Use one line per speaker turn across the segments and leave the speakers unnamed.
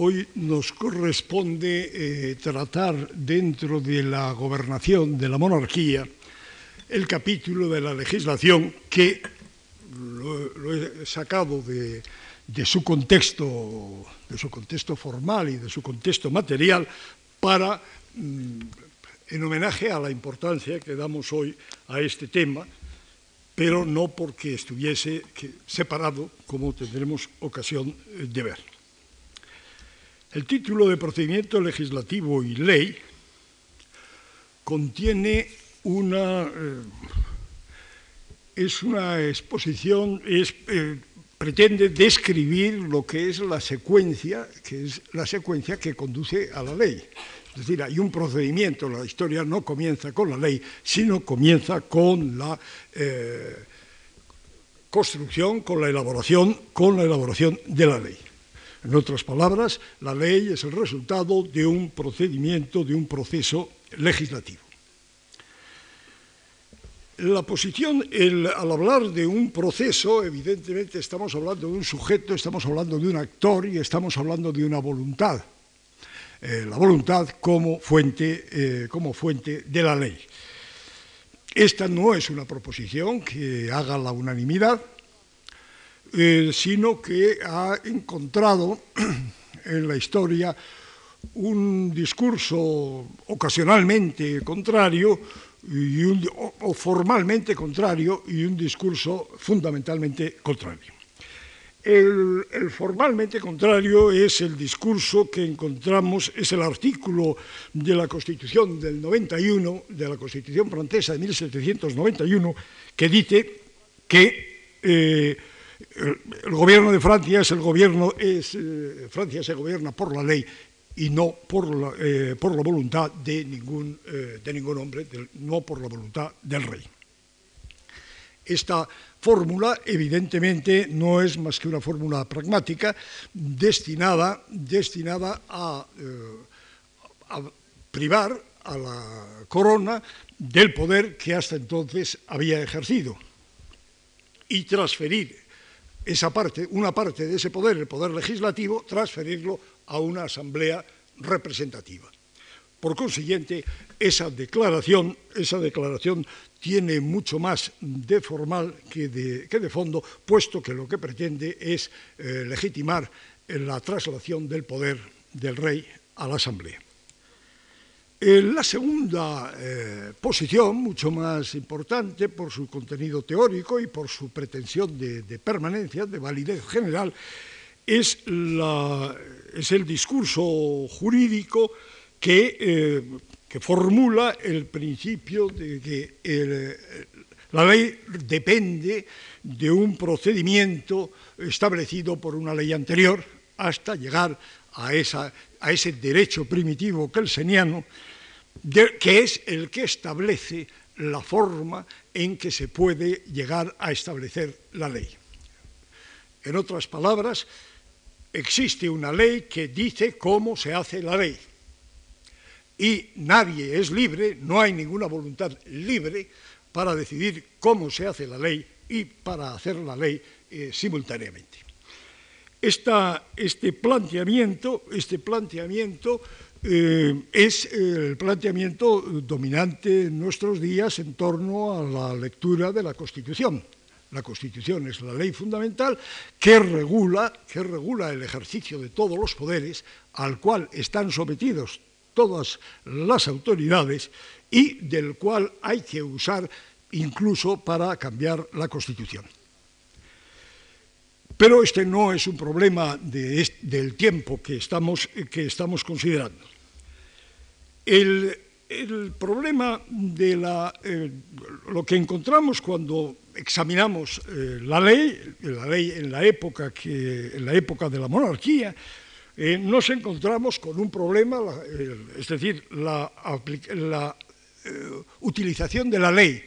Hoy nos corresponde eh, tratar dentro de la gobernación de la monarquía el capítulo de la legislación que lo, he sacado de, su contexto, de su contexto formal y de su contexto material para, mm, en homenaje a la importancia que damos hoy a este tema, pero no porque estuviese separado, como tendremos ocasión de ver. El título de procedimiento legislativo y ley contiene una... Eh, es una exposición, eh, pretende describir lo que es la secuencia, que es la secuencia que conduce a la ley. Es decir, hay un procedimiento, la historia no comienza con la ley, sino comienza con la eh, construcción, con la elaboración, con la elaboración de la ley. En otras palabras, la ley es el resultado de un procedimiento, de un proceso legislativo. La posición, al hablar de un proceso, evidentemente estamos hablando de un sujeto, estamos hablando de un actor y estamos hablando de una voluntad. Eh, la voluntad como fuente, eh, como fuente de la ley. Esta no es una proposición que haga la unanimidad, eh, sino que ha encontrado en la historia un discurso ocasionalmente contrario y o, formalmente contrario y un discurso fundamentalmente contrario. El, formalmente contrario es el discurso que encontramos, es el artículo de la Constitución del 91, de la Constitución francesa de 1791, que dice que eh, el gobierno de Francia es el gobierno, eh, Francia se gobierna por la ley y no por la, eh, por la voluntad de ningún, eh, de ningún hombre, no por la voluntad del rey. Esta fórmula, evidentemente, no es más que una fórmula pragmática destinada, destinada a privar a la corona del poder que hasta entonces había ejercido y transferir esa parte, una parte de ese poder, el poder legislativo, transferirlo a una asamblea representativa. Por consiguiente, esa declaración, esa declaración tiene mucho más de formal que de, que de fondo, puesto que lo que pretende es eh, legitimar la traslación del poder del rey a la asamblea. La segunda eh, posición, mucho más importante por su contenido teórico y por su pretensión de, permanencia, de validez general, es, el discurso jurídico que, eh, formula el principio de que la ley depende de un procedimiento establecido por una ley anterior hasta llegar a, a ese derecho primitivo kelseniano que es el que establece la forma en que se puede llegar a establecer la ley. En otras palabras, existe una ley que dice cómo se hace la ley. Y nadie es libre, no hay ninguna voluntad libre para decidir cómo se hace la ley y para hacer la ley eh, simultáneamente. este planteamiento, este planteamiento eh, es el planteamiento dominante en nuestros días en torno a la lectura de la Constitución. La Constitución es la ley fundamental que regula, que regula el ejercicio de todos los poderes al cual están sometidos todas las autoridades y del cual hay que usar incluso para cambiar la Constitución. Pero este no es un problema del tiempo que estamos, considerando. El, problema de la, eh, lo que encontramos cuando examinamos eh, la ley, la ley en la época, que, en la época de la monarquía, eh, nos encontramos con un problema, es decir, la, la utilización de la ley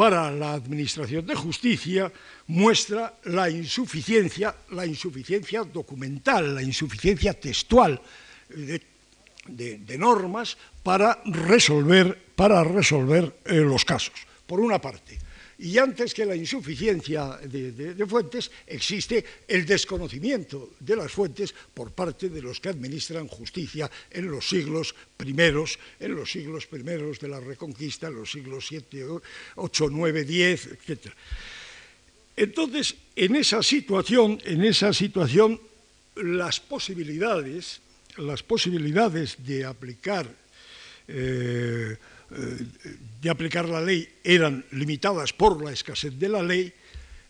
para la administración de justicia muestra la insuficiencia, la insuficiencia documental, la insuficiencia textual de, normas para resolver, para resolver eh, los casos, por una parte. Y antes que la insuficiencia de, fuentes, existe el desconocimiento de las fuentes por parte de los que administran justicia en los siglos primeros, en los siglos primeros de la Reconquista, en los siglos 7, 8, 9, 10, etc. Entonces, en esa situación, en esa situación, las posibilidades, las posibilidades de aplicar eh, de aplicar la ley eran limitadas por la escasez de la ley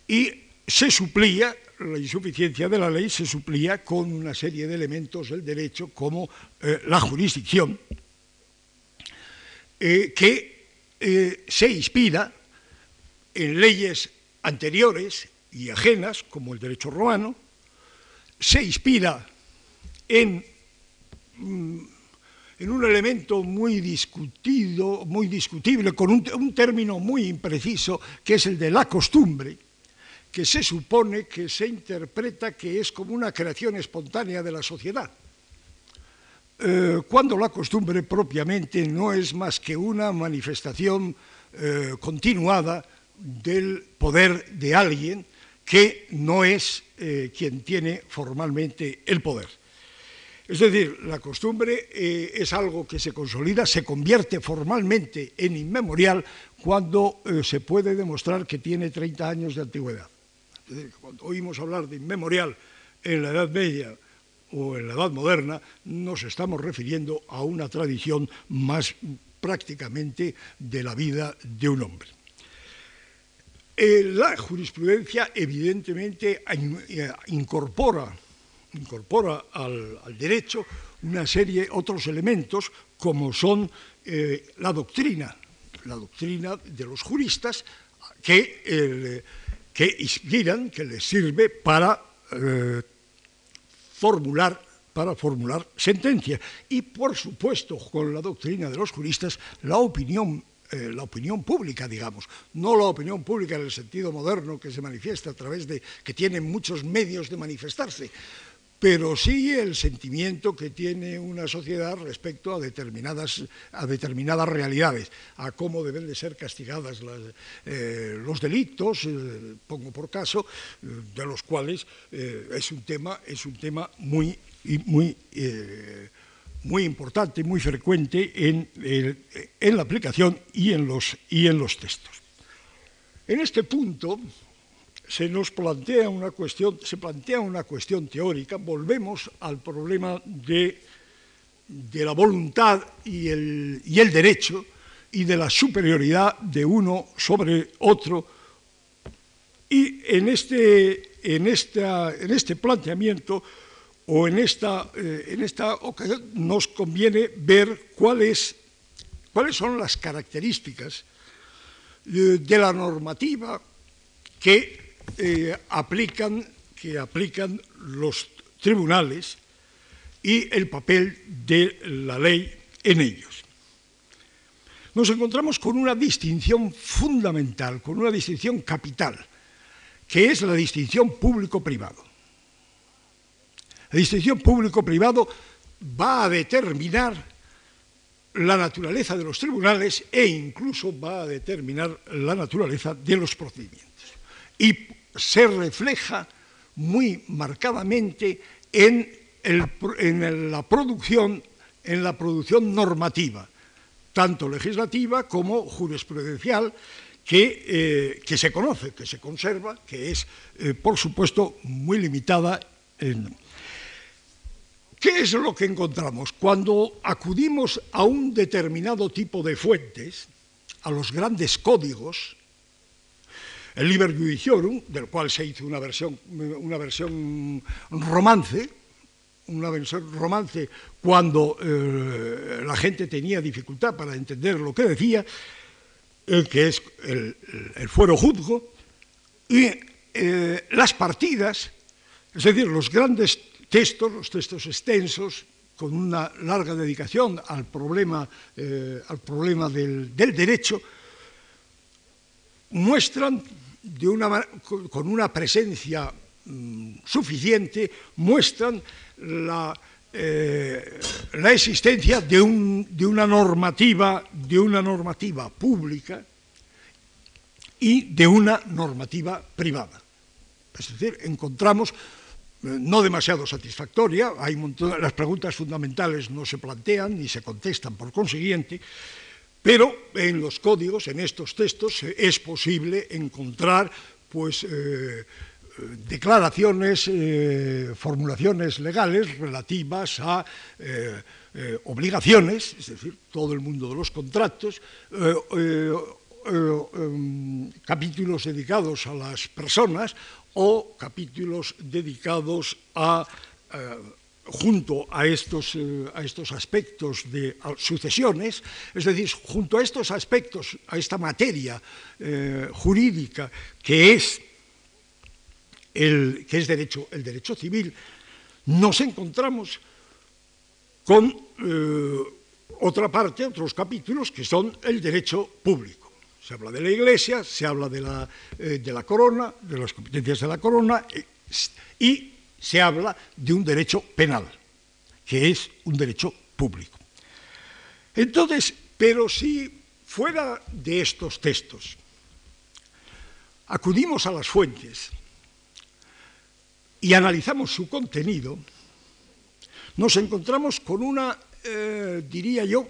y se suplía, la insuficiencia de la ley se suplía con una serie de elementos del derecho como eh, la jurisdicción, eh, que se inspira en leyes anteriores y ajenas, como el derecho romano, se inspira en mm, en un elemento muy discutido, muy discutible, con un, término muy impreciso, que es el de la costumbre, que se supone que se interpreta que es como una creación espontánea de la sociedad. Eh, cuando la costumbre propiamente no es más que una manifestación eh, continuada del poder de alguien que no es eh, quien tiene formalmente el poder. Es decir, la costumbre eh, es algo que se consolida, se convierte formalmente en inmemorial cuando eh, se puede demostrar que tiene 30 años de antigüedad. Es decir, cuando oímos hablar de inmemorial en la Edad Media o en la Edad Moderna, nos estamos refiriendo a una tradición más prácticamente de la vida de un hombre. Eh, la jurisprudencia evidentemente incorpora incorpora al, derecho una serie, otros elementos, como son eh, la doctrina, la doctrina de los juristas, que, que inspiran, que les sirve para eh, formular para formular sentencias. Y, por supuesto, con la doctrina de los juristas, la opinión eh, la opinión pública, digamos, no la opinión pública en el sentido moderno que se manifiesta a través de que tiene muchos medios de manifestarse, pero sí el sentimiento que tiene una sociedad respecto a determinadas, a determinadas realidades, a cómo deben de ser castigadas eh, los delitos, eh, pongo por caso, eh, de los cuales es un tema, es un tema muy, muy, muy importante, muy frecuente en, en la aplicación y en, los, y en los textos. En este punto, se nos plantea una cuestión, se plantea una cuestión teórica, volvemos al problema de, la voluntad y el, derecho y de la superioridad de uno sobre otro. Y en este, en este planteamiento o en esta, eh, en esta ocasión nos conviene ver cuáles son las características eh, de la normativa que eh, aplican, que aplican los tribunales y el papel de la ley en ellos. Nos encontramos con una distinción fundamental, con una distinción capital, que es la distinción público-privado. La distinción público-privado va a determinar la naturaleza de los tribunales e incluso va a determinar la naturaleza de los procedimientos. Y se refleja muy marcadamente en, la producción, en la producción normativa, tanto legislativa como jurisprudencial, que, eh, que, se conoce, que se conserva, que es, eh, por supuesto, muy limitada. ¿Qué es lo que encontramos? Cuando acudimos a un determinado tipo de fuentes, a los grandes códigos, el Liber Judiciorum, del cual se hizo una versión, una versión romance, una versión romance cuando eh, la gente tenía dificultad para entender lo que decía, eh, que es el, fuero juzgo, y eh, las partidas, es decir, los grandes textos, los textos extensos, con una larga dedicación al problema, al problema del derecho, muestran con una presencia mm, suficiente, muestran la, eh, existencia de, una normativa, de una normativa pública y de una normativa privada. Es decir, encontramos eh, no demasiado satisfactoria, hay las preguntas fundamentales no se plantean ni se contestan por consiguiente, pero en los códigos, en estos textos, es posible encontrar pues, eh, declaraciones, eh, formulaciones legales relativas a obligaciones, es decir, todo el mundo de los contratos, em, capítulos dedicados a las personas o capítulos dedicados a, eh, junto a estos, eh, a estos aspectos de sucesiones, es decir, junto a estos aspectos, a esta materia eh, jurídica que es, el, que es derecho, el derecho civil, nos encontramos con otra parte, otros capítulos que son el derecho público. Se habla de la Iglesia, se habla de la, eh, de la corona, de las competencias de la corona, eh, y se habla de un derecho penal, que es un derecho público. Entonces, pero si fuera de estos textos acudimos a las fuentes y analizamos su contenido, nos encontramos con una, eh, diría yo,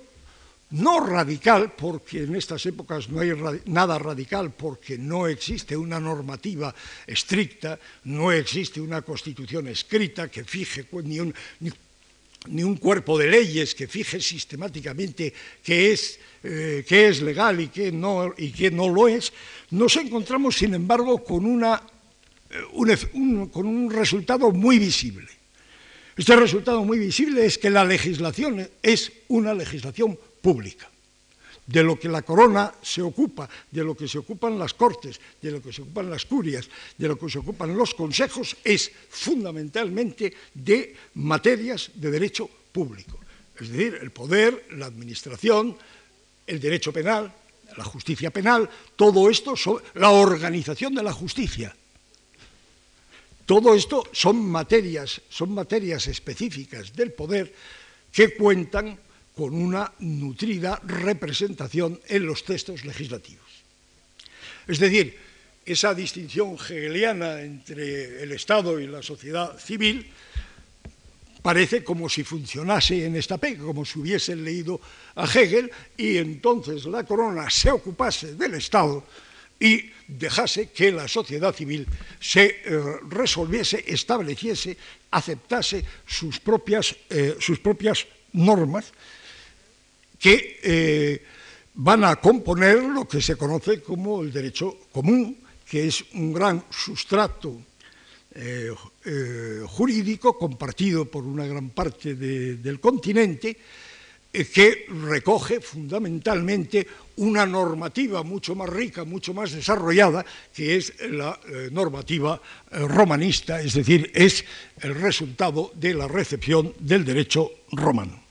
no radical, porque en estas épocas no hay nada radical, porque no existe una normativa estricta, no existe una constitución escrita que fije ni un, cuerpo de leyes que fije sistemáticamente qué es, eh, es legal y qué, no, y qué no lo es, nos encontramos, sin embargo, con, una, eh, con un resultado muy visible. Este resultado muy visible es que la legislación es una legislación pública. De lo que la corona se ocupa, de lo que se ocupan las cortes, de lo que se ocupan las curias, de lo que se ocupan los consejos, es fundamentalmente de materias de derecho público. Es decir, el poder, la administración, el derecho penal, la justicia penal, todo esto, la organización de la justicia. Todo esto son materias, son materias específicas del poder que cuentan con una nutrida representación en los textos legislativos. Es decir, esa distinción hegeliana entre el Estado y la sociedad civil parece como si funcionase en esta pega, como si hubiesen leído a Hegel y entonces la corona se ocupase del Estado y dejase que la sociedad civil se eh, resolviese, estableciese, aceptase sus propias, eh, sus propias normas que eh, van a componer lo que se conoce como el derecho común, que es un gran sustrato eh, eh, jurídico compartido por una gran parte del continente, que recoge fundamentalmente una normativa mucho más rica, mucho más desarrollada, que es la normativa romanista, es decir, es el resultado de la recepción del derecho romano.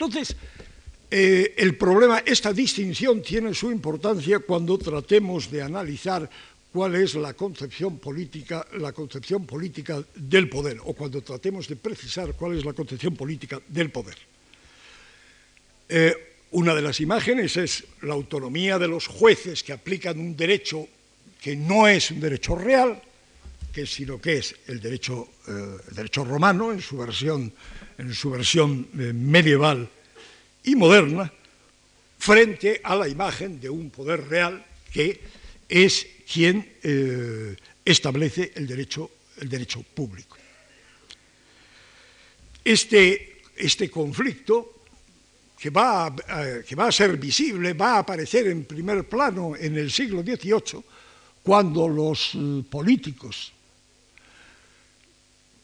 Entonces, eh, el problema, esta distinción tiene su importancia cuando tratemos de analizar cuál es la concepción política, la concepción política del poder, o cuando tratemos de precisar cuál es la concepción política del poder. Eh, una de las imágenes es la autonomía de los jueces que aplican un derecho que no es un derecho real, que sino que es el derecho, eh, el derecho romano en su versión en su versión eh, medieval y moderna, frente a la imagen de un poder real que es quien eh, establece el derecho, el derecho público. Este, este conflicto, que va, a, que va a ser visible, va a aparecer en primer plano en el siglo XVIII, cuando los eh, políticos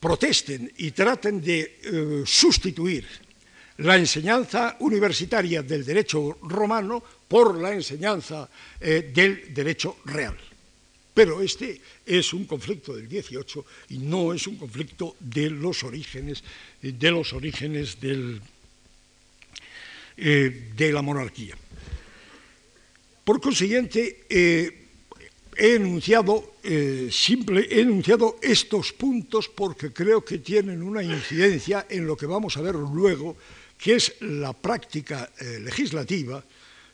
protesten y traten de eh, sustituir la enseñanza universitaria del derecho romano por la enseñanza eh, del derecho real. Pero este es un conflicto del 18 y no es un conflicto de los orígenes, de los orígenes eh, de la monarquía. Por consiguiente, he enunciado, eh, simple, he enunciado estos puntos porque creo que tienen una incidencia en lo que vamos a ver luego, que es la práctica eh, legislativa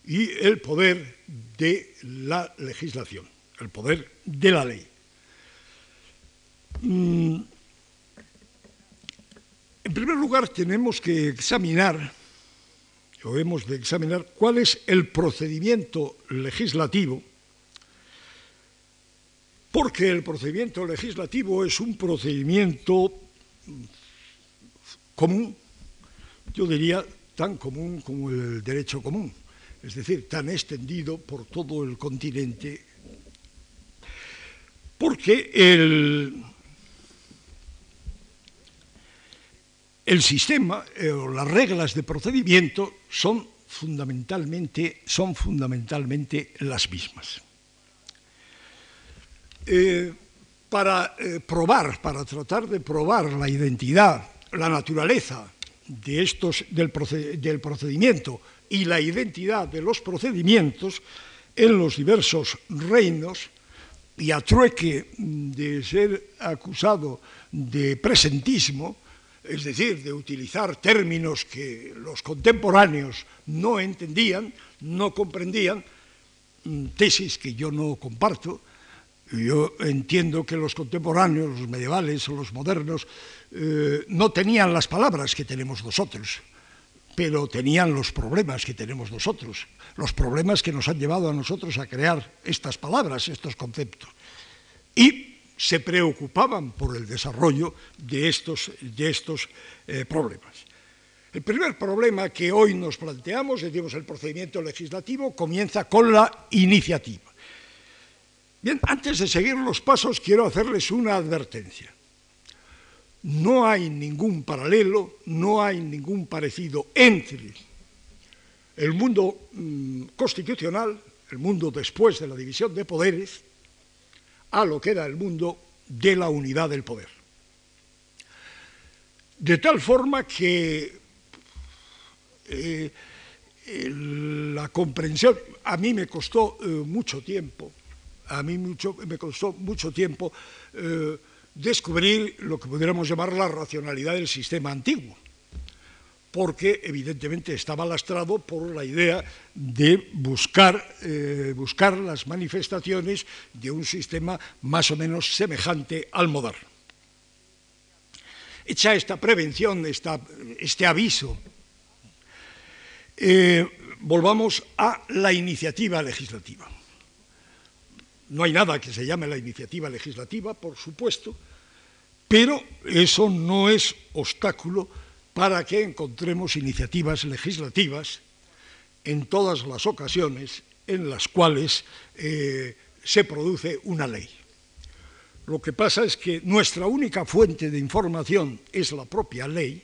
y el poder de la legislación, el poder de la ley. Mm, en primer lugar, tenemos que examinar, o hemos de examinar, cuál es el procedimiento legislativo, porque el procedimiento legislativo es un procedimiento común, yo diría tan común como el derecho común, es decir, tan extendido por todo el continente, porque el, el sistema eh, o las reglas de procedimiento son fundamentalmente, son fundamentalmente las mismas. Eh, para eh, probar, para tratar de probar la identidad, la naturaleza de estos, del, del procedimiento y la identidad de los procedimientos en los diversos reinos, y a trueque de ser acusado de presentismo, es decir, de utilizar términos que los contemporáneos no entendían, no comprendían, mm, tesis que yo no comparto, yo entiendo que los contemporáneos, los medievales los modernos, eh, no tenían las palabras que tenemos nosotros, pero tenían los problemas que tenemos nosotros, los problemas que nos han llevado a nosotros a crear estas palabras, estos conceptos. Y se preocupaban por el desarrollo de estos, de estos eh, problemas. El primer problema que hoy nos planteamos, decimos el procedimiento legislativo, comienza con la iniciativa. Bien, antes de seguir los pasos quiero hacerles una advertencia. No hay ningún paralelo, no hay ningún parecido entre el mundo mm, constitucional, el mundo después de la división de poderes, a lo que era el mundo de la unidad del poder. De tal forma que eh, la comprensión, a mí me costó eh, mucho tiempo a mí mucho, me costó mucho tiempo eh, descubrir lo que pudiéramos llamar la racionalidad del sistema antiguo, porque evidentemente estaba lastrado por la idea de buscar, eh, buscar las manifestaciones de un sistema más o menos semejante al moderno. Hecha esta prevención, este aviso, eh, volvamos a la iniciativa legislativa. No hay nada que se llame la iniciativa legislativa, por supuesto, pero eso no es obstáculo para que encontremos iniciativas legislativas en todas las ocasiones en las cuales eh, se produce una ley. Lo que pasa es que nuestra única fuente de información es la propia ley.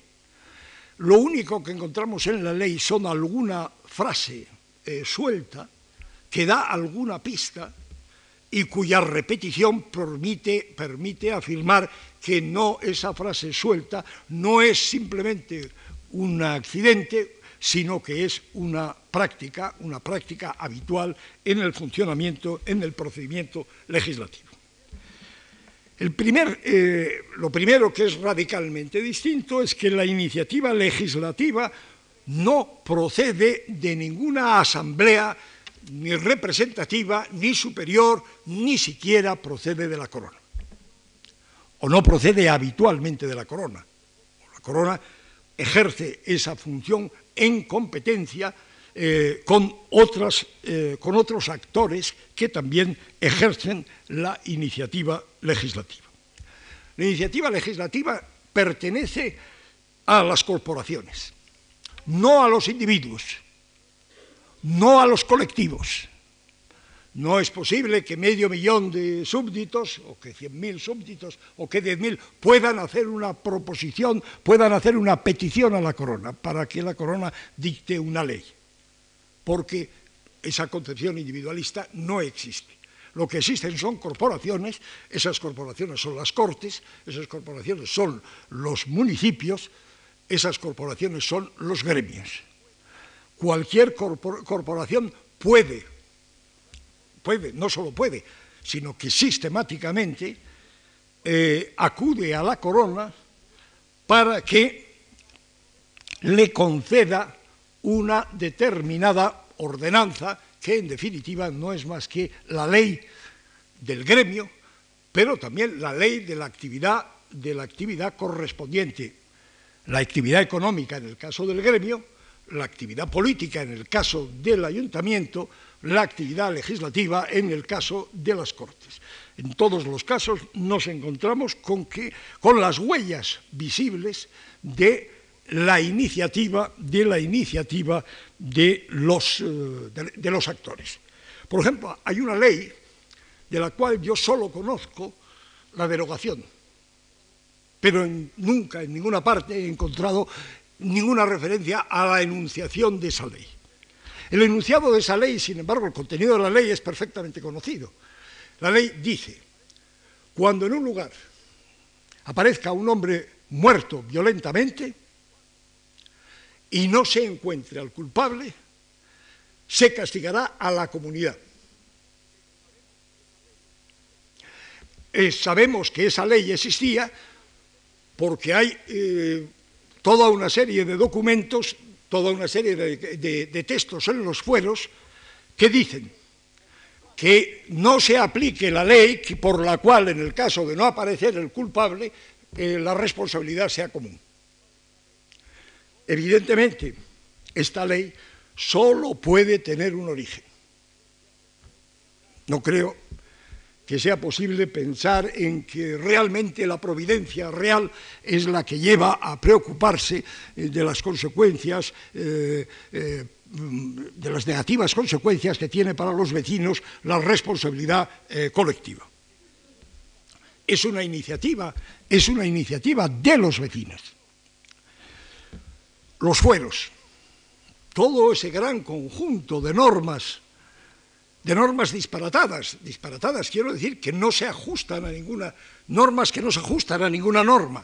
Lo único que encontramos en la ley son alguna frase eh, suelta que da alguna pista y cuya repetición permite, afirmar que no esa frase suelta no es simplemente un accidente, sino que es una práctica, una práctica habitual en el funcionamiento, en el procedimiento legislativo. El primer, eh, lo primero que es radicalmente distinto es que la iniciativa legislativa no procede de ninguna asamblea ni representativa, ni superior, ni siquiera procede de la corona. O no procede habitualmente de la corona. La corona ejerce esa función en competencia eh, con, otras, eh, con otros actores que también ejercen la iniciativa legislativa. La iniciativa legislativa pertenece a las corporaciones, no a los individuos no a los colectivos. No es posible que medio millón de súbditos, o que cien mil súbditos, o que diez mil puedan hacer una proposición, puedan hacer una petición a la corona para que la corona dicte una ley. Porque esa concepción individualista no existe. Lo que existen son corporaciones, esas corporaciones son las cortes, esas corporaciones son los municipios, esas corporaciones son los gremios cualquier corporación puede, puede, no solo puede, sino que sistemáticamente eh, acude a la corona para que le conceda una determinada ordenanza que en definitiva no es más que la ley del gremio, pero también la ley de la actividad, de la actividad correspondiente, la actividad económica en el caso del gremio, la actividad política en el caso del ayuntamiento, la actividad legislativa en el caso de las Cortes. En todos los casos nos encontramos con, que, con las huellas visibles de la iniciativa, de, la iniciativa de, los, eh, de los actores. Por ejemplo, hay una ley de la cual yo solo conozco la derogación, pero nunca en ninguna parte he encontrado ninguna referencia a la enunciación de esa ley. El enunciado de esa ley, sin embargo, el contenido de la ley es perfectamente conocido. La ley dice, cuando en un lugar aparezca un hombre muerto violentamente y no se encuentre al culpable, se castigará a la comunidad. Eh, sabemos que esa ley existía porque hay eh, toda una serie de documentos, toda una serie de, textos en los fueros que dicen que no se aplique la ley por la cual, en el caso de no aparecer el culpable, eh, la responsabilidad sea común. Evidentemente, esta ley solo puede tener un origen. No creo que sea posible pensar en que realmente la providencia real es la que lleva a preocuparse eh, de las consecuencias, eh, eh, de las negativas consecuencias que tiene para los vecinos la responsabilidad colectiva. Es una iniciativa, es una iniciativa de los vecinos. Los fueros, todo ese gran conjunto de normas de normas disparatadas. Disparatadas quiero decir que no se ajustan a ninguna, normas que no se ajustan a ninguna norma.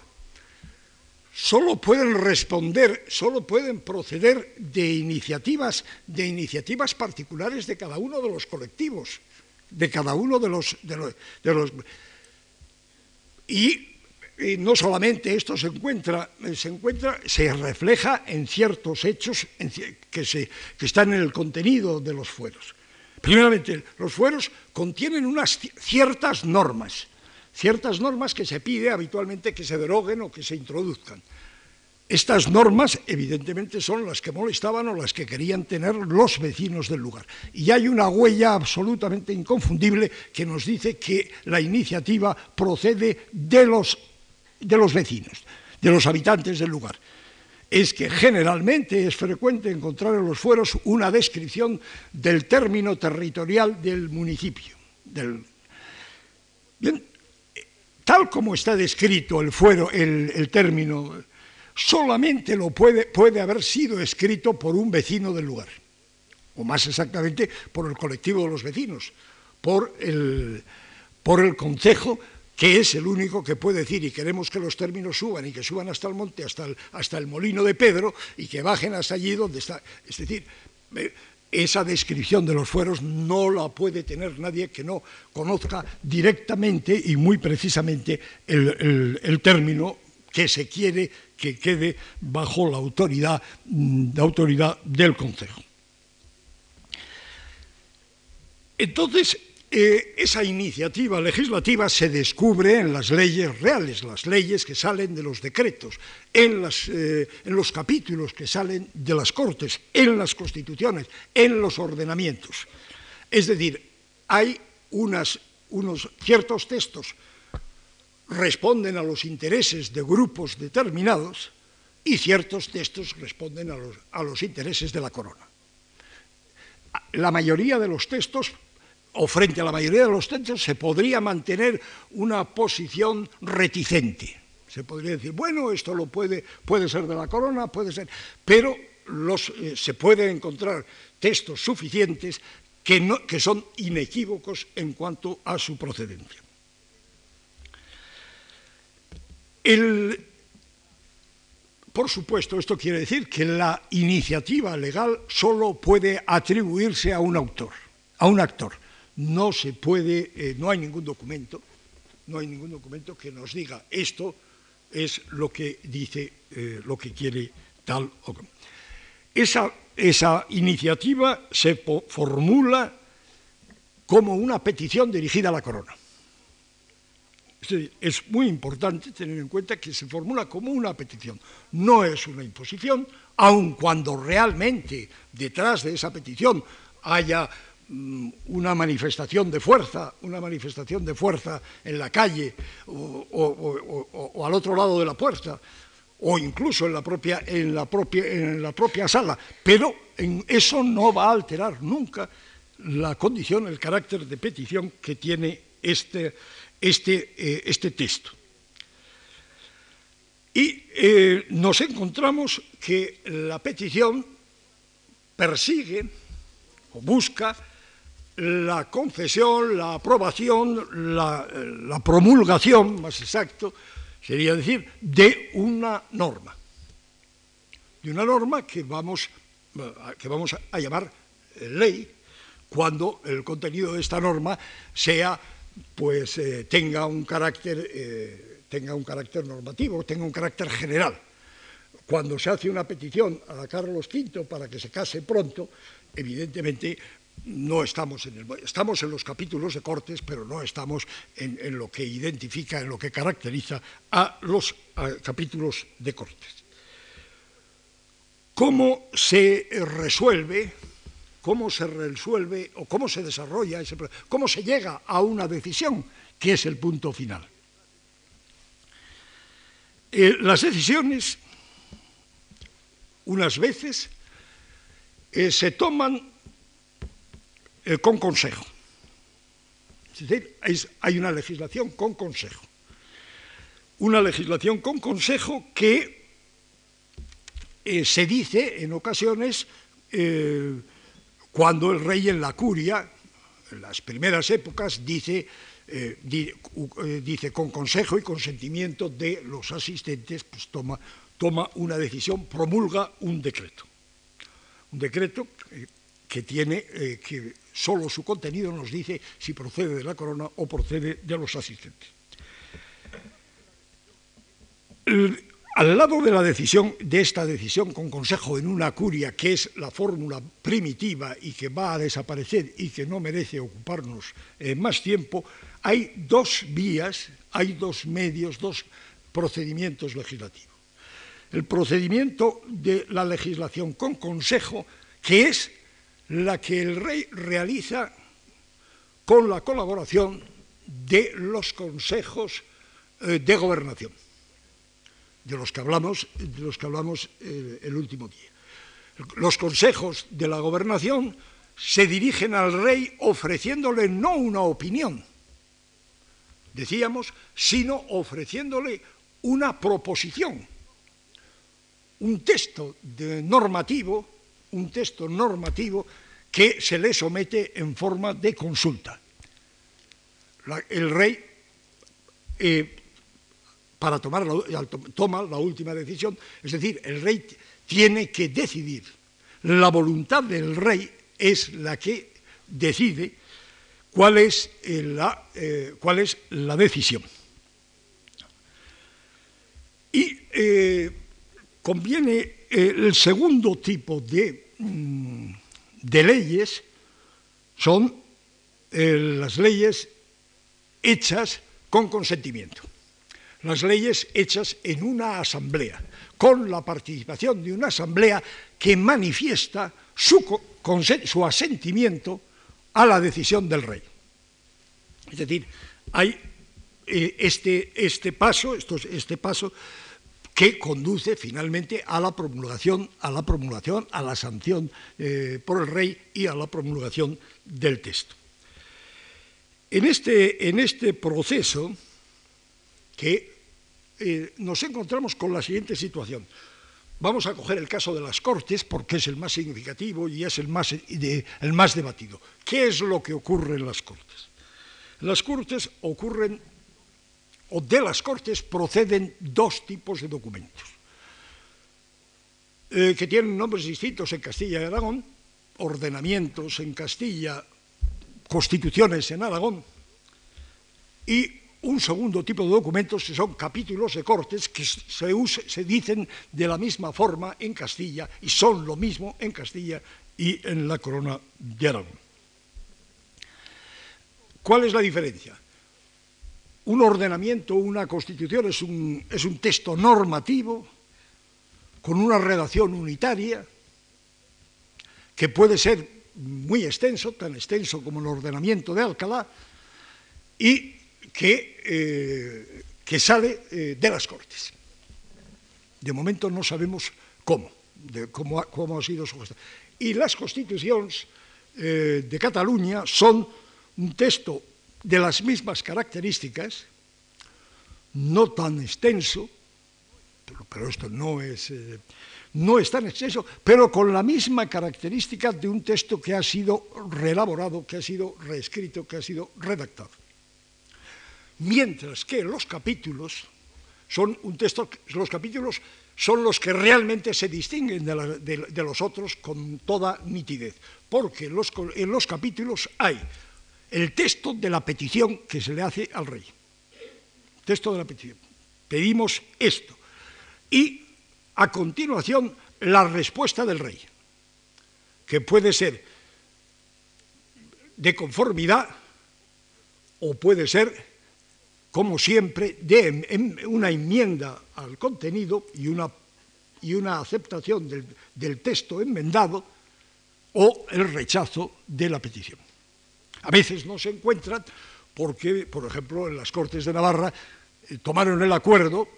Solo pueden responder, solo pueden proceder de iniciativas, de iniciativas particulares de cada uno de los colectivos, de cada uno de los, y, no solamente esto se encuentra, se encuentra, se refleja en ciertos hechos que, se, que están en el contenido de los fueros. Primeramente, los fueros contienen unas ciertas normas, ciertas normas que se pide habitualmente que se deroguen o que se introduzcan. Estas normas, evidentemente, son las que molestaban o las que querían tener los vecinos del lugar. Y hay una huella absolutamente inconfundible que nos dice que la iniciativa procede de los, de los vecinos, de los habitantes del lugar es que generalmente es frecuente encontrar en los fueros una descripción del término territorial del municipio. Bien, tal como está descrito el fuero, el, término, solamente lo puede, puede haber sido escrito por un vecino del lugar, o más exactamente por el colectivo de los vecinos, por el, por el que es el único que puede decir y queremos que los términos suban y que suban hasta el monte, hasta el, el molino de Pedro y que bajen hasta allí donde está. Es decir, esa descripción de los fueros no la puede tener nadie que no conozca directamente y muy precisamente el, término que se quiere que quede bajo la autoridad, la autoridad del Consejo. Entonces, eh, esa iniciativa legislativa se descubre en las leyes reales, las leyes que salen de los decretos, en, eh, los capítulos que salen de las Cortes, en las constituciones, en los ordenamientos. Es decir, hay unos ciertos textos responden a los intereses de grupos determinados y ciertos textos responden a los intereses de la corona. La mayoría de los textos o frente a la mayoría de los textos se podría mantener una posición reticente. Se podría decir, bueno, esto lo puede, puede ser de la corona, puede ser, pero eh, se pueden encontrar textos suficientes que, no, que son inequívocos en cuanto a su procedencia. por supuesto, esto quiere decir que la iniciativa legal solo puede atribuirse a un autor, a un actor no se puede, eh, no hay ningún documento, no hay ningún documento que nos diga esto es lo que dice, eh, lo que quiere tal o esa, esa iniciativa se formula como una petición dirigida a la corona. Es muy importante tener en cuenta que se formula como una petición, no es una imposición, aun cuando realmente detrás de esa petición haya una manifestación de fuerza, una manifestación de fuerza en la calle o, al otro lado de la puerta, o incluso en la propia, en la propia, en la propia sala, pero eso no va a alterar nunca la condición, el carácter de petición que tiene este, este, eh, este texto. Y eh, nos encontramos que la petición persigue o busca la concesión, la aprobación, la, la, promulgación, más exacto, sería decir, de una norma. De una norma que vamos, que vamos a llamar ley, cuando el contenido de esta norma sea, pues, eh, tenga un carácter eh, tenga un carácter normativo, tenga un carácter general. Cuando se hace una petición a Carlos V para que se case pronto, evidentemente no estamos en el, estamos en los capítulos de Cortes, pero no estamos en, lo que identifica, en lo que caracteriza a los capítulos de Cortes. ¿Cómo se resuelve, cómo se resuelve o cómo se desarrolla ese cómo se llega a una decisión que es el punto final? Eh, las decisiones, unas veces, eh, se toman eh, con consejo. Es decir, hay una legislación con consejo. Una legislación con consejo que se dice en ocasiones cuando el rey en la curia, en las primeras épocas, dice eh, eh, dice con consejo y consentimiento de los asistentes, pues toma, toma una decisión, promulga un decreto. Un decreto que tiene, eh, que solo su contenido nos dice si procede de la corona o procede de los asistentes. al lado de la decisión, de esta decisión con consejo en una curia, que es la fórmula primitiva y que va a desaparecer y que no merece ocuparnos más tiempo, hay dos vías, hay dos medios, dos procedimientos legislativos. El procedimiento de la legislación con consejo, que es la que el rey realiza con la colaboración de los consejos eh, de gobernación, de los que hablamos, de los que hablamos eh, el último día. Los consejos de la gobernación se dirigen al rey ofreciéndole no una opinión, decíamos, sino ofreciéndole una proposición, un texto normativo, un texto normativo que se le somete en forma de consulta. el rey, eh, para tomar toma la última decisión, es decir, el rey tiene que decidir. La voluntad del rey es la que decide cuál es, eh, la, eh, cuál es la decisión. Y conviene el segundo tipo de, de leyes, son las leyes hechas con consentimiento, las leyes hechas en una asamblea, con la participación de una asamblea que manifiesta su, su asentimiento a la decisión del rey. Es decir, hay eh, este, este, paso, este paso que conduce finalmente a la promulgación, a la promulgación, a la sanción eh, por el rey y a la promulgación del texto. En este, en este proceso que eh, nos encontramos con la siguiente situación. Vamos a coger el caso de las Cortes porque es el más significativo y es el más, el más debatido. ¿Qué es lo que ocurre en las Cortes? Las Cortes ocurren, o de las Cortes proceden dos tipos de documentos, eh, que tienen nombres distintos en Castilla y Aragón, ordenamientos en Castilla, constituciones en Aragón, y un segundo tipo de documentos que son capítulos de cortes que se, se dicen de la misma forma en Castilla y son lo mismo en Castilla y en la corona de Aragón. ¿Cuál es la diferencia? Un ordenamiento, una constitución es un, es un texto normativo con una redacción unitaria que puede ser muy extenso, tan extenso como el ordenamiento de Alcalá, y que, eh, que sale eh, de las Cortes. De momento no sabemos cómo, cómo, ha, cómo ha sido su gestión. Y las constituciones eh, de Cataluña son un texto de las mismas características, no tan extenso, pero, esto no es, eh, no es tan extenso, pero con la misma característica de un texto que ha sido reelaborado, que ha sido reescrito, que ha sido redactado. Mientras que los capítulos son un texto, los capítulos son los que realmente se distinguen de, los otros con toda nitidez, porque en los capítulos hay el texto de la petición que se le hace al rey. Texto de la petición. Pedimos esto. Y a continuación la respuesta del rey, que puede ser de conformidad o puede ser como siempre, de una enmienda al contenido y una, y una aceptación del, del, texto enmendado o el rechazo de la petición. A veces no se encuentran porque, por ejemplo, en las Cortes de Navarra eh, tomaron el acuerdo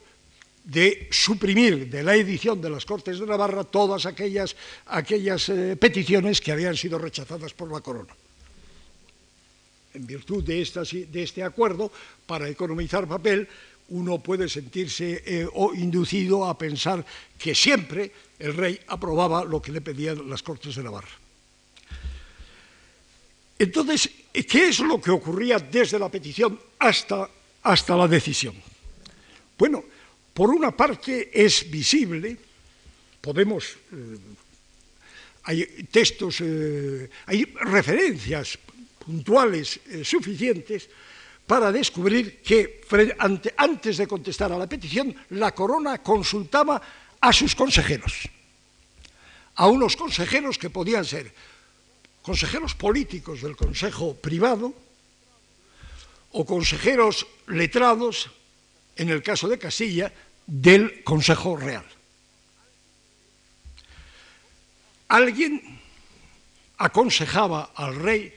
de suprimir de la edición de las Cortes de Navarra todas aquellas, aquellas eh, peticiones que habían sido rechazadas por la corona en virtud de, esta, de este acuerdo, para economizar papel, uno puede sentirse eh, o inducido a pensar que siempre el rey aprobaba lo que le pedían las Cortes de Navarra. Entonces, ¿qué es lo que ocurría desde la petición hasta, hasta la decisión? Bueno, por una parte es visible, podemos, eh, hay textos, eh, hay referencias puntuales eh, suficientes para descubrir que ante, antes de contestar a la petición, la corona consultaba a sus consejeros, a unos consejeros que podían ser consejeros políticos del Consejo Privado o consejeros letrados, en el caso de Castilla, del Consejo Real. Alguien aconsejaba al rey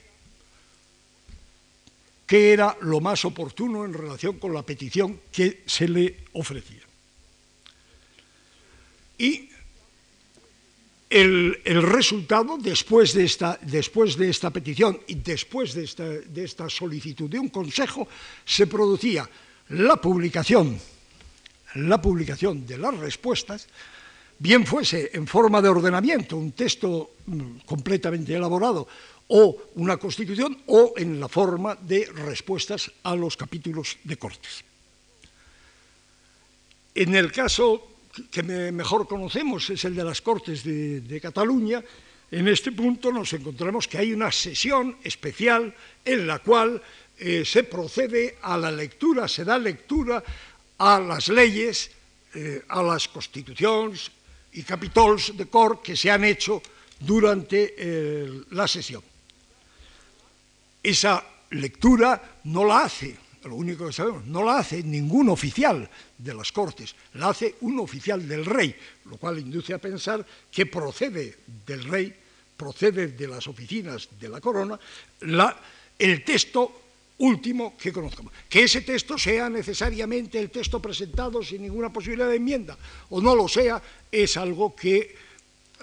qué era lo más oportuno en relación con la petición que se le ofrecía. Y el, resultado, después de, esta, después de, esta, petición y después de esta, de esta solicitud de un consejo, se producía la publicación, la publicación de las respuestas, bien fuese en forma de ordenamiento, un texto mm, completamente elaborado, o una constitución o en la forma de respuestas a los capítulos de Cortes. En el caso que mejor conocemos es el de las Cortes de, Cataluña, en este punto nos encontramos que hay una sesión especial en la cual eh, se procede a la lectura, se da lectura a las leyes, eh, a las constituciones y capítulos de cor que se han hecho durante eh, la sesión. Esa lectura no la hace, lo único que sabemos, no la hace ningún oficial de las Cortes, la hace un oficial del rey, lo cual induce a pensar que procede del rey, procede de las oficinas de la corona, el texto último que conozcamos. Que ese texto sea necesariamente el texto presentado sin ninguna posibilidad de enmienda o no lo sea, es algo que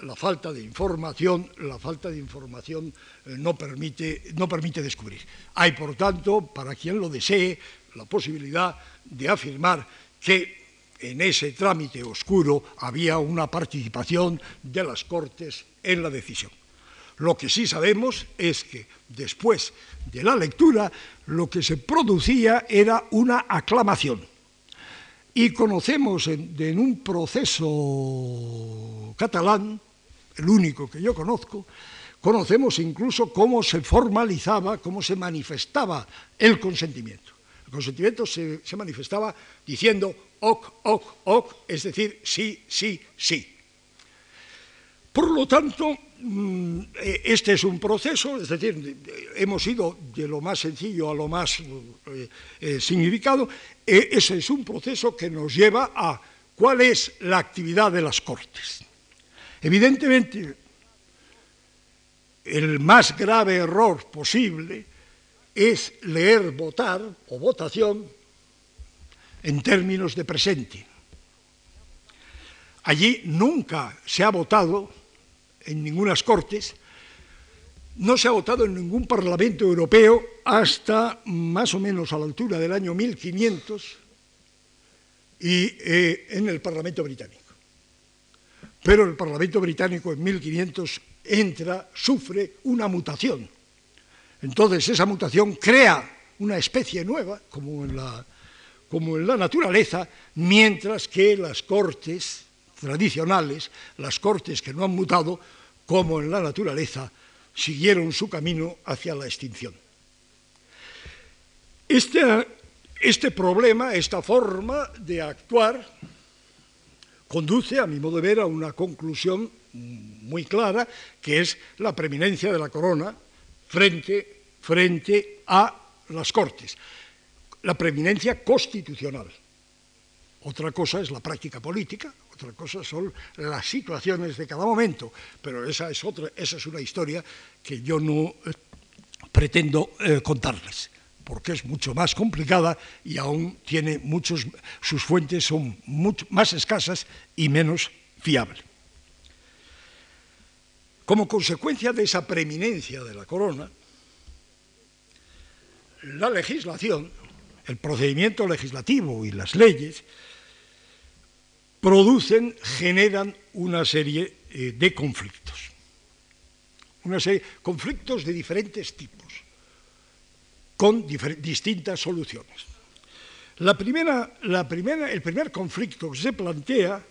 la falta de información, la falta de información eh, no, permite, no permite descubrir. Hay, por tanto, para quien lo desee, la posibilidad de afirmar que en ese trámite oscuro había una participación de las Cortes en la decisión. Lo que sí sabemos es que después de la lectura lo que se producía era una aclamación. Y conocemos en, en un proceso catalán el único que yo conozco, conocemos incluso cómo se formalizaba, cómo se manifestaba el consentimiento. El consentimiento se, manifestaba diciendo ok, ok, ok, es decir, sí, sí, sí. Por lo tanto, mm, eh, este es un proceso, es decir, hemos ido de lo más sencillo a lo más eh, eh, significado, ese es un proceso que nos lleva a cuál es la actividad de las Cortes. Evidentemente, el más grave error posible es leer votar o votación en términos de presente. Allí nunca se ha votado en ningunas cortes, no se ha votado en ningún parlamento europeo hasta más o menos a la altura del año 1500 y eh, en el Parlamento británico. Pero el Parlamento británico en 1500 entra, sufre una mutación. Entonces esa mutación crea una especie nueva, como en la, naturaleza, mientras que las cortes tradicionales, las cortes que no han mutado, como en la naturaleza, siguieron su camino hacia la extinción. Este, este problema, esta forma de actuar, conduce, a mi modo de ver, a una conclusión muy clara, que es la preeminencia de la corona frente, frente a las Cortes, la preeminencia constitucional. Otra cosa es la práctica política, otra cosa son las situaciones de cada momento, pero esa es, otra, esa es una historia que yo no eh, pretendo eh, contarles, porque es mucho más complicada y aún tiene muchos, sus fuentes son mucho más escasas y menos fiables. Como consecuencia de esa preeminencia de la corona, la legislación, el procedimiento legislativo y las leyes producen, generan una serie eh, de conflictos. Una serie de conflictos de diferentes tipos, con distintas soluciones. La primera, el primer conflicto que se plantea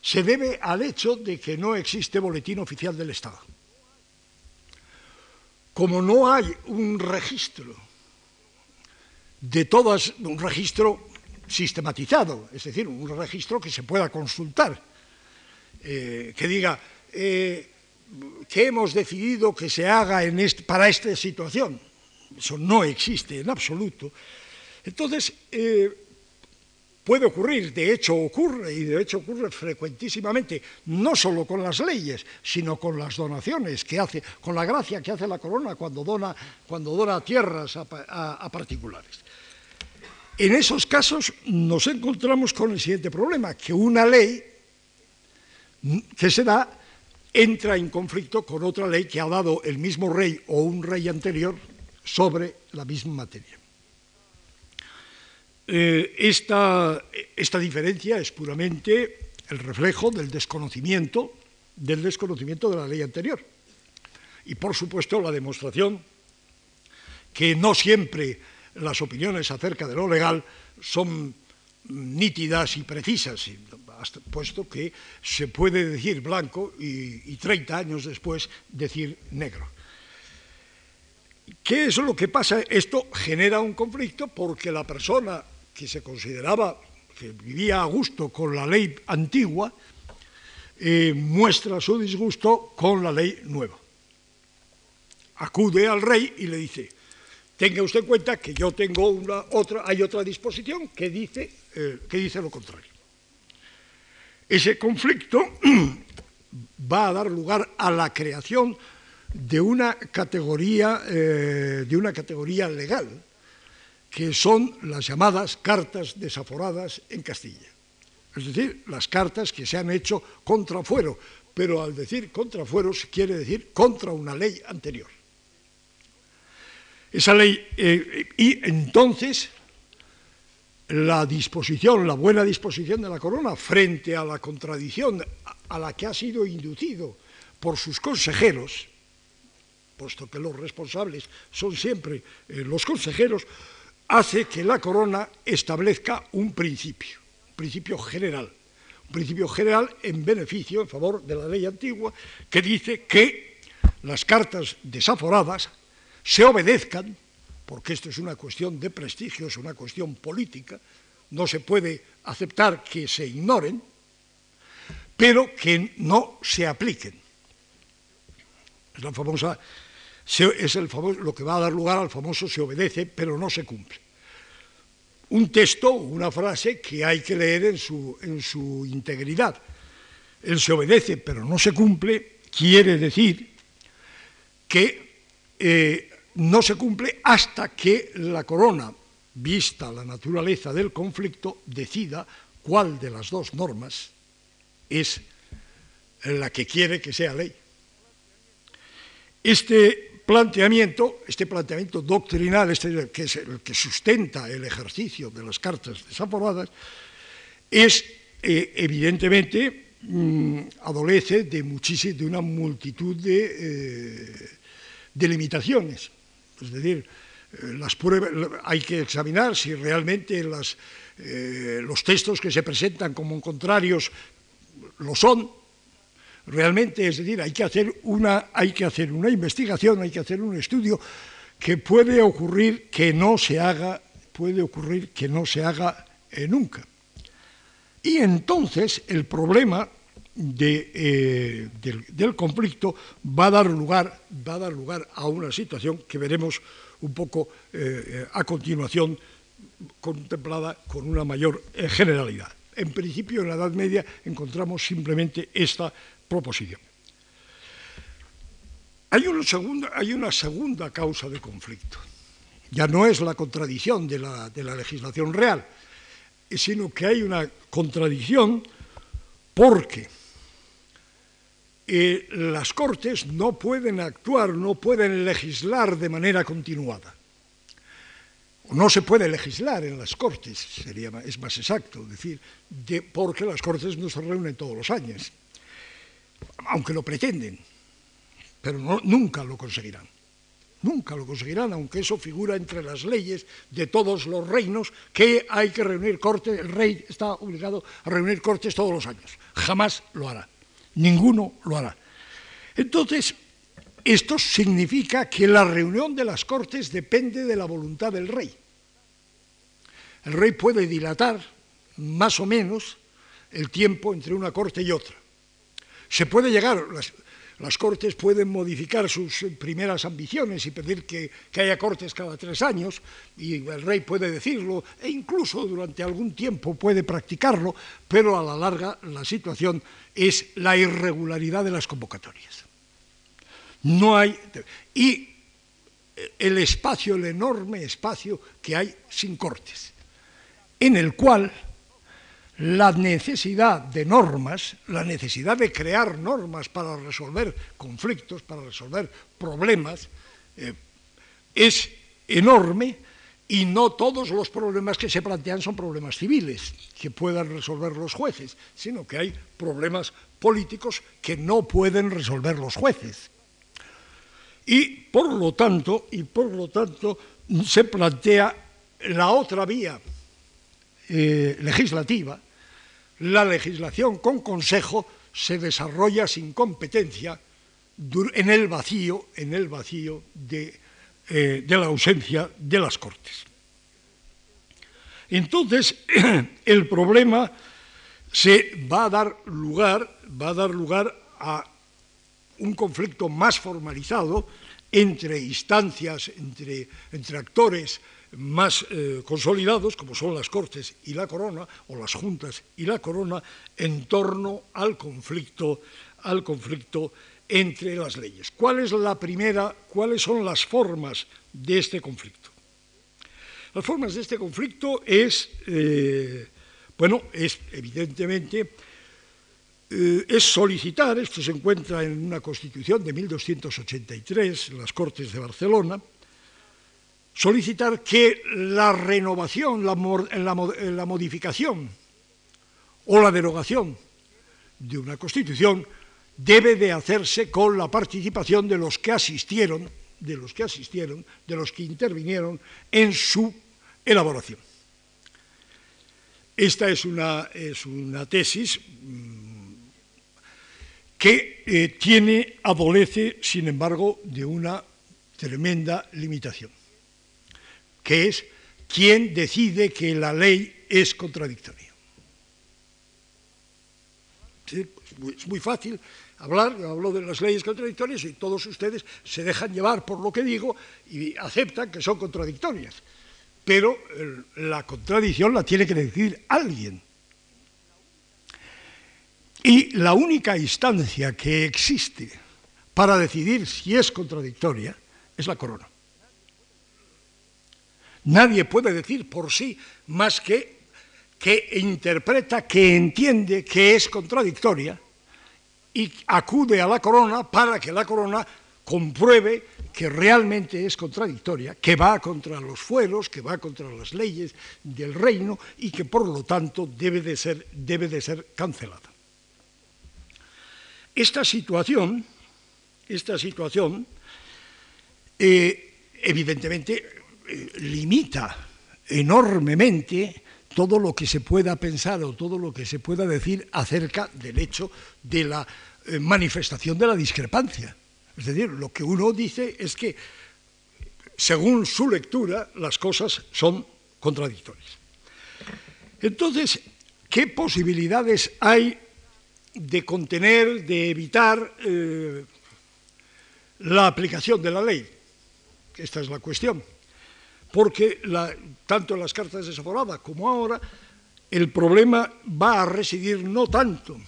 se debe al hecho de que no existe boletín oficial del Estado. Como no hay un registro de todas, un registro sistematizado, es decir, un registro que se pueda consultar, eh, que diga eh, qué hemos decidido que se haga para esta situación. Eso no existe en absoluto. Entonces, eh, puede ocurrir, de hecho ocurre, y de hecho ocurre frecuentísimamente, no solo con las leyes, sino con las donaciones que hace, con la gracia que hace la corona cuando dona, cuando dona tierras a particulares. En esos casos nos encontramos con el siguiente problema, que una ley que se da entra en conflicto con otra ley que ha dado el mismo rey o un rey anterior sobre la misma materia. Eh, esta, esta diferencia es puramente el reflejo del desconocimiento, del desconocimiento de la ley anterior. Y por supuesto la demostración que no siempre las opiniones acerca de lo legal son nítidas y precisas, puesto que se puede decir blanco y, y 30 años después decir negro. ¿Qué es lo que pasa? Esto genera un conflicto porque la persona que se consideraba que vivía a gusto con la ley antigua eh, muestra su disgusto con la ley nueva. Acude al rey y le dice, Tenga usted en cuenta que yo tengo una otra, hay otra disposición que dice, eh, que dice lo contrario. Ese conflicto va a dar lugar a la creación de una categoría, eh, de una categoría legal, que son las llamadas cartas desaforadas en Castilla. Es decir, las cartas que se han hecho contra fuero, pero al decir contra fueros quiere decir contra una ley anterior esa ley. Eh, y entonces la disposición, la buena disposición de la corona frente a la contradicción a la que ha sido inducido por sus consejeros, puesto que los responsables son siempre eh, los consejeros, hace que la corona establezca un principio, un principio general, un principio general en beneficio, en favor de la ley antigua, que dice que las cartas desaforadas se obedezcan porque esto es una cuestión de prestigio, es una cuestión política, no se puede aceptar que se ignoren, pero que no se apliquen. Es la famosa, es el famoso, lo que va a dar lugar al famoso se obedece, pero no se cumple. Un texto, una frase que hay que leer en su, en su integridad. El se obedece, pero no se cumple, quiere decir que eh, no se cumple hasta que la corona, vista la naturaleza del conflicto, decida cuál de las dos normas es la que quiere que sea ley. Este planteamiento, este planteamiento doctrinal, este que es el que sustenta el ejercicio de las cartas desaprobadas, es eh, evidentemente mm, adolece de, de una multitud de, eh, limitaciones. Es decir, eh, hay que examinar si realmente los textos que se presentan como contrarios lo son realmente, es decir, hay que hacer una, hay que hacer una investigación, hay que hacer un estudio que puede ocurrir que no se haga, puede ocurrir que no se haga eh, nunca. Y entonces el problema eh, del, conflicto va a dar lugar, va a dar lugar a una situación que veremos un poco eh, a continuación contemplada con una mayor generalidad. En principio, en la Edad Media encontramos simplemente esta proposición. Hay una segunda, hay una segunda causa de conflicto. Ya no es la contradicción de la, legislación real, sino que hay una contradicción porque eh, las Cortes no pueden actuar, no pueden legislar de manera continuada. No se puede legislar en las Cortes, sería, es más exacto decir, porque las Cortes no se reúnen todos los años, aunque lo pretenden, pero nunca lo conseguirán. Nunca lo conseguirán, aunque eso figura entre las leyes de todos los reinos, que hay que reunir cortes, el rey está obligado a reunir cortes todos los años. Jamás lo hará. Ninguno lo hará. Entonces, esto significa que la reunión de las Cortes depende de la voluntad del rey. El rey puede dilatar más o menos el tiempo entre una corte y otra. Se puede llegar, las, Cortes pueden modificar sus primeras ambiciones y pedir que, que, haya Cortes cada tres años, y el rey puede decirlo, e incluso durante algún tiempo puede practicarlo, pero a la larga la situación es la irregularidad de las convocatorias. No hay. Y el espacio, el enorme espacio que hay sin cortes, en el cual la necesidad de normas, la necesidad de crear normas para resolver conflictos, para resolver problemas, eh, es enorme y no todos los problemas que se plantean son problemas civiles que puedan resolver los jueces, sino que hay problemas políticos que no pueden resolver los jueces. Y por lo tanto, y por lo tanto se plantea la otra vía eh, legislativa, la legislación con consejo se desarrolla sin competencia en el vacío, en el vacío de, eh, la ausencia de las Cortes. Entonces, el problema se va a dar lugar, va a dar lugar a un conflicto más formalizado entre instancias, entre, entre actores más eh, consolidados, como son las Cortes y la Corona, o las Juntas y la Corona, en torno al conflicto, al conflicto entre las leyes. ¿Cuál es la primera, cuáles son las formas de este conflicto? Las formas de este conflicto es, eh, bueno, es evidentemente eh, es solicitar, esto se encuentra en una constitución de 1283, en las Cortes de Barcelona, solicitar que la renovación, la, la modificación o la derogación de una constitución debe de hacerse con la participación de los que asistieron, de los que asistieron, de los que intervinieron en su elaboración. Esta es una, es una tesis mm, que eh, tiene, adolece, sin embargo, de una tremenda limitación. que es quién decide que la ley es contradictoria. es muy fácil hablar, yo hablo de las leyes contradictorias y todos ustedes se dejan llevar por lo que digo y aceptan que son contradictorias. Pero la contradicción la tiene que decidir alguien. Y la única instancia que existe para decidir si es contradictoria es la corona. Nadie puede decir por sí más que que interpreta, que entiende que es contradictoria y acude a la corona para que la corona compruebe que realmente es contradictoria, que va contra los fueros, que va contra las leyes del reino y que por lo tanto debe de ser, debe de ser cancelada. Esta situación, esta situación eh, evidentemente eh, limita enormemente todo lo que se pueda pensar o todo lo que se pueda decir acerca del hecho de la eh, manifestación de la discrepancia. Es decir, lo que uno dice es que, según su lectura, las cosas son contradictorias. Entonces, ¿qué posibilidades hay de contener, de evitar eh, la aplicación de la ley? Esta es la cuestión. Porque tanto en las cartas de Saforada como ahora, el problema va a residir no tanto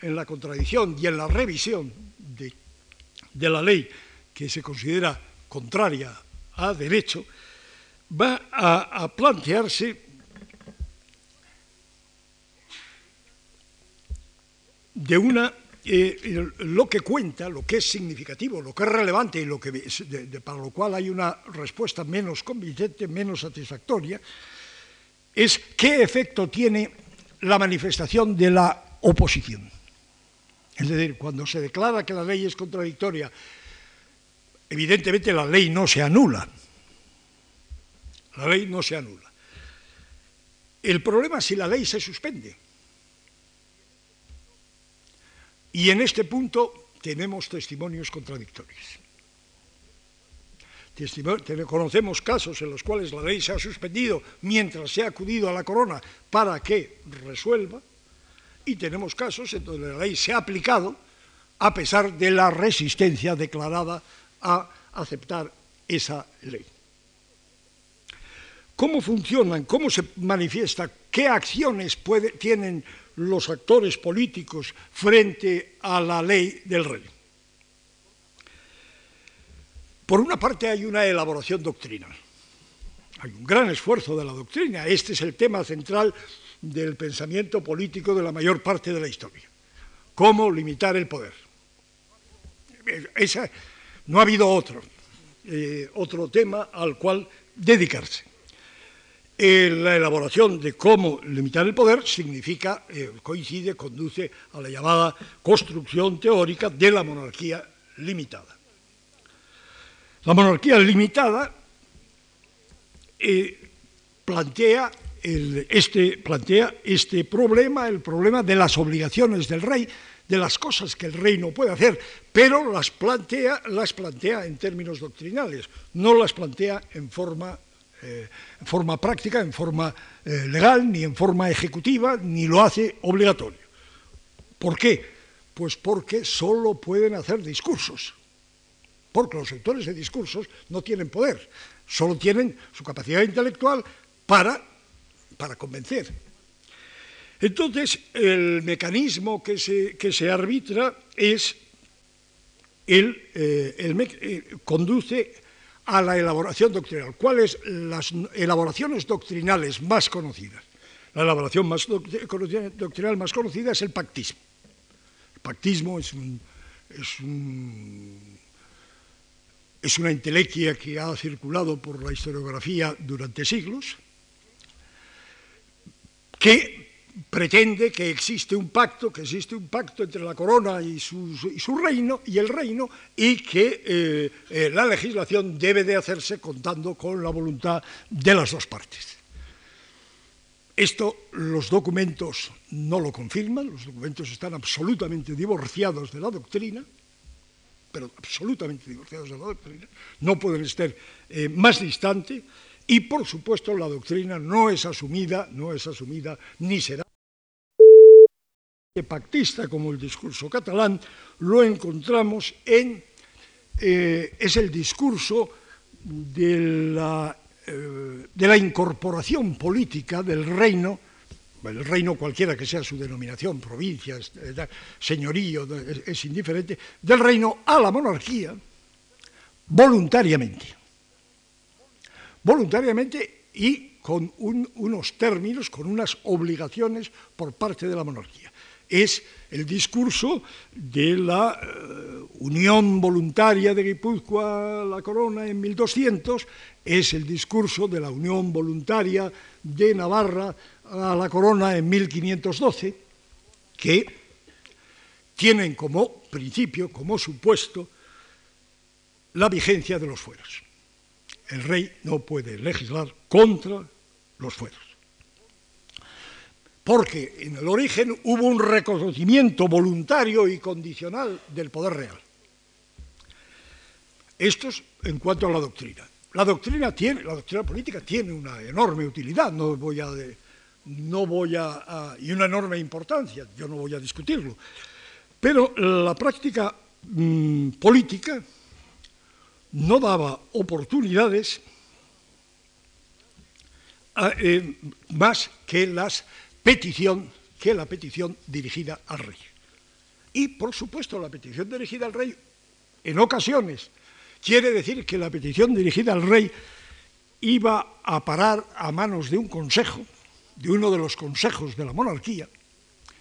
en la contradicción y en la revisión de, la ley que se considera contraria a derecho, va a, plantearse de una eh, lo que cuenta, lo que es significativo, lo que es relevante y lo que, para lo cual hay una respuesta menos convincente, menos satisfactoria, es qué efecto tiene la manifestación de la oposición. Es decir, cuando se declara que la ley es contradictoria, evidentemente la ley no se anula. La ley no se anula. El problema es si la ley se suspende. Y en este punto tenemos testimonios contradictorios. conocemos casos en los cuales la ley se ha suspendido mientras se ha acudido a la corona para que resuelva, y tenemos casos en donde la ley se ha aplicado a pesar de la resistencia declarada a aceptar esa ley. ¿Cómo funcionan? ¿Cómo se manifiesta? ¿Qué acciones tienen los actores políticos frente a la ley del rey? Por una parte hay una elaboración doctrinal. Hay un gran esfuerzo de la doctrina. Este es el tema central del pensamiento político de la mayor parte de la historia. Cómo limitar el poder. no ha habido otro, eh, otro tema al cual dedicarse. Eh, la elaboración de cómo limitar el poder significa, eh, coincide, conduce a la llamada construcción teórica de la monarquía limitada. La monarquía limitada plantea este, plantea este problema, el problema de las obligaciones del rey, de las cosas que el rey no puede hacer, pero las plantea, las plantea en términos doctrinales, no las plantea en forma, eh, en forma práctica, en forma eh, legal, ni en forma ejecutiva, ni lo hace obligatorio. ¿Por qué? Pues porque solo pueden hacer discursos, porque los sectores de discursos no tienen poder, solo tienen su capacidad intelectual para para convencer. Entonces, el mecanismo que se, que se arbitra es el, eh, eh, conduce a la elaboración doctrinal. ¿Cuáles las elaboraciones doctrinales más conocidas? La elaboración más doctrinal más conocida es el pactismo. El pactismo es, es, es una intelequia que ha circulado por la historiografía durante siglos, que pretende que existe un pacto, que existe un pacto entre la corona y su, reino y el reino y que eh, eh, la legislación debe de hacerse contando con la voluntad de las dos partes. Esto los documentos no lo confirman, los documentos están absolutamente divorciados de la doctrina, pero absolutamente divorciados de la doctrina, no pueden estar eh, más distantes Y por supuesto la doctrina no es asumida, no es asumida ni será pactista como el discurso catalán, lo encontramos en, eh, es el discurso de la, eh, de la incorporación política del reino, el reino cualquiera que sea su denominación, provincia, señorío, es indiferente, del reino a la monarquía voluntariamente. Voluntariamente y con unos términos, con unas obligaciones por parte de la monarquía es el discurso de la eh, unión voluntaria de Guipúzcoa a la corona en 1200, es el discurso de la unión voluntaria de Navarra a la corona en 1512, que tienen como principio, como supuesto, la vigencia de los fueros. El rey no puede legislar contra los fueros porque en el origen hubo un reconocimiento voluntario y condicional del poder real. Esto es en cuanto a la doctrina. La doctrina tiene, la doctrina política tiene una enorme utilidad, no voy a, no voy a, y una enorme importancia. Yo no voy a discutirlo, pero la práctica mm, política no daba oportunidades eh, más que las petición que la petición dirigida al rey. Y, por supuesto, la petición dirigida al rey, en ocasiones, quiere decir que la petición dirigida al rey iba a parar a manos de un consejo, de uno de los consejos de la monarquía,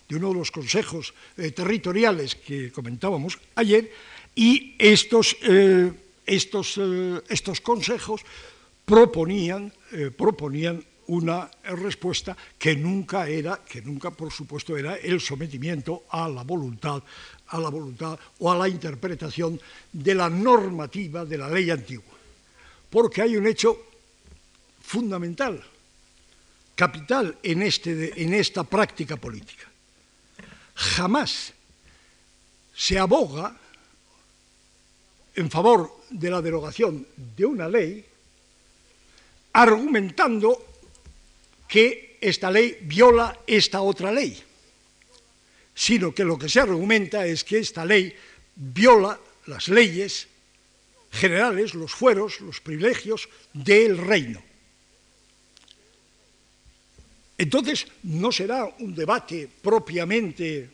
de uno de los consejos eh, territoriales que comentábamos ayer, y estos, eh, estos, eh, estos consejos proponían, proponían una respuesta que nunca era, que nunca por supuesto era el sometimiento a la voluntad, a la voluntad o a la interpretación de la normativa de la ley antigua. Porque hay un hecho fundamental, capital en, este, en esta práctica política. Jamás se aboga en favor de la derogación de una ley argumentando que esta ley viola esta otra ley, sino que lo que se argumenta es que esta ley viola las leyes generales, los fueros, los privilegios del reino. Entonces, no será un debate propiamente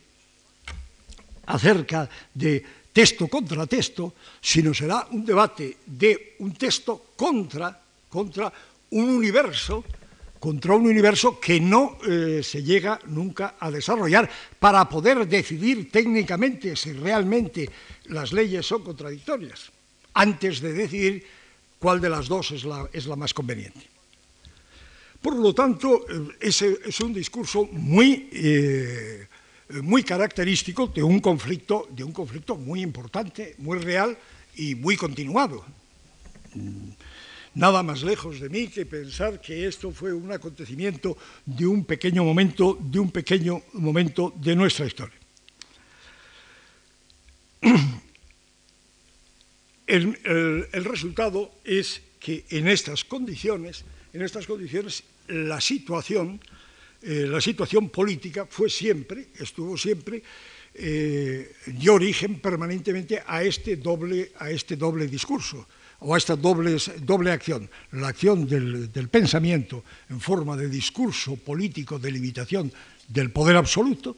acerca de texto contra texto, sino será un debate de un texto contra, contra un universo contra un universo que no eh, se llega nunca a desarrollar para poder decidir técnicamente si realmente las leyes son contradictorias, antes de decidir cuál de las dos es la, es la más conveniente. Por lo tanto, eh, ese es un discurso muy, eh, muy característico de un, conflicto, de un conflicto muy importante, muy real y muy continuado nada más lejos de mí que pensar que esto fue un acontecimiento de un pequeño momento, de un pequeño momento de nuestra historia. El, resultado es que en estas condiciones, en estas condiciones, la situación, eh, la situación política fue siempre, estuvo siempre, eh, dio origen permanentemente a este doble, a este doble discurso o a esta doble, doble acción, la acción del, pensamiento en forma de discurso político de limitación del poder absoluto,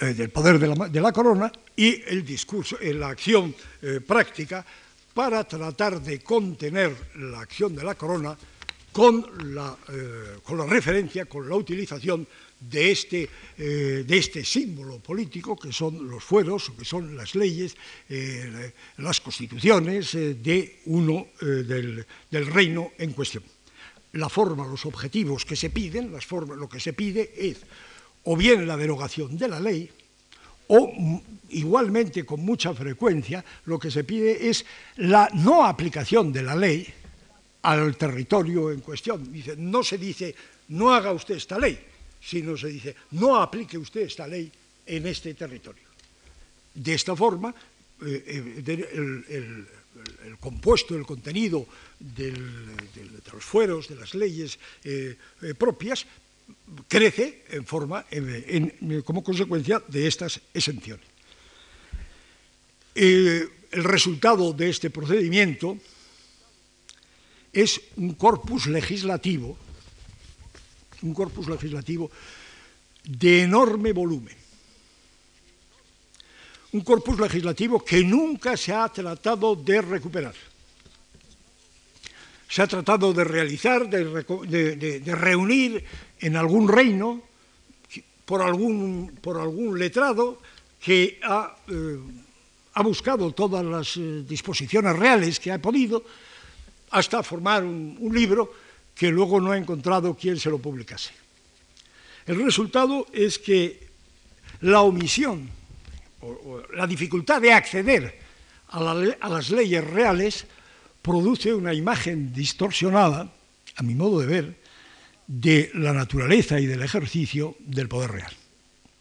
eh, del poder de la, corona, y el discurso, eh, la acción práctica para tratar de contener la acción de la corona con la, con la referencia, con la utilización de este, eh, de este símbolo político que son los fueros, que son las leyes, eh, las constituciones eh, de uno del, reino en cuestión. La forma, los objetivos que se piden, lo que se pide es o bien la derogación de la ley, o igualmente con mucha frecuencia lo que se pide es la no aplicación de la ley al territorio en cuestión. Dice, no se dice, no haga usted esta ley, sino se dice, no aplique usted esta ley en este territorio. De esta forma, eh, eh, el compuesto, el contenido de los fueros, de las leyes eh, propias, crece en forma, como consecuencia de estas exenciones. el resultado de este procedimiento es un corpus legislativo, un corpus legislativo de enorme volumen. Un corpus legislativo que nunca se ha tratado de recuperar. Se ha tratado de realizar, de, reunir en algún reino, por algún, por algún letrado que ha, eh, buscado todas las eh, disposiciones reales que ha podido, hasta formar un, libro que luego no ha encontrado quien se lo publicase. El resultado es que la omisión o, la dificultad de acceder a, las leyes reales produce una imagen distorsionada, a mi modo de ver, de la naturaleza y del ejercicio del poder real.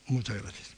Muchas gracias.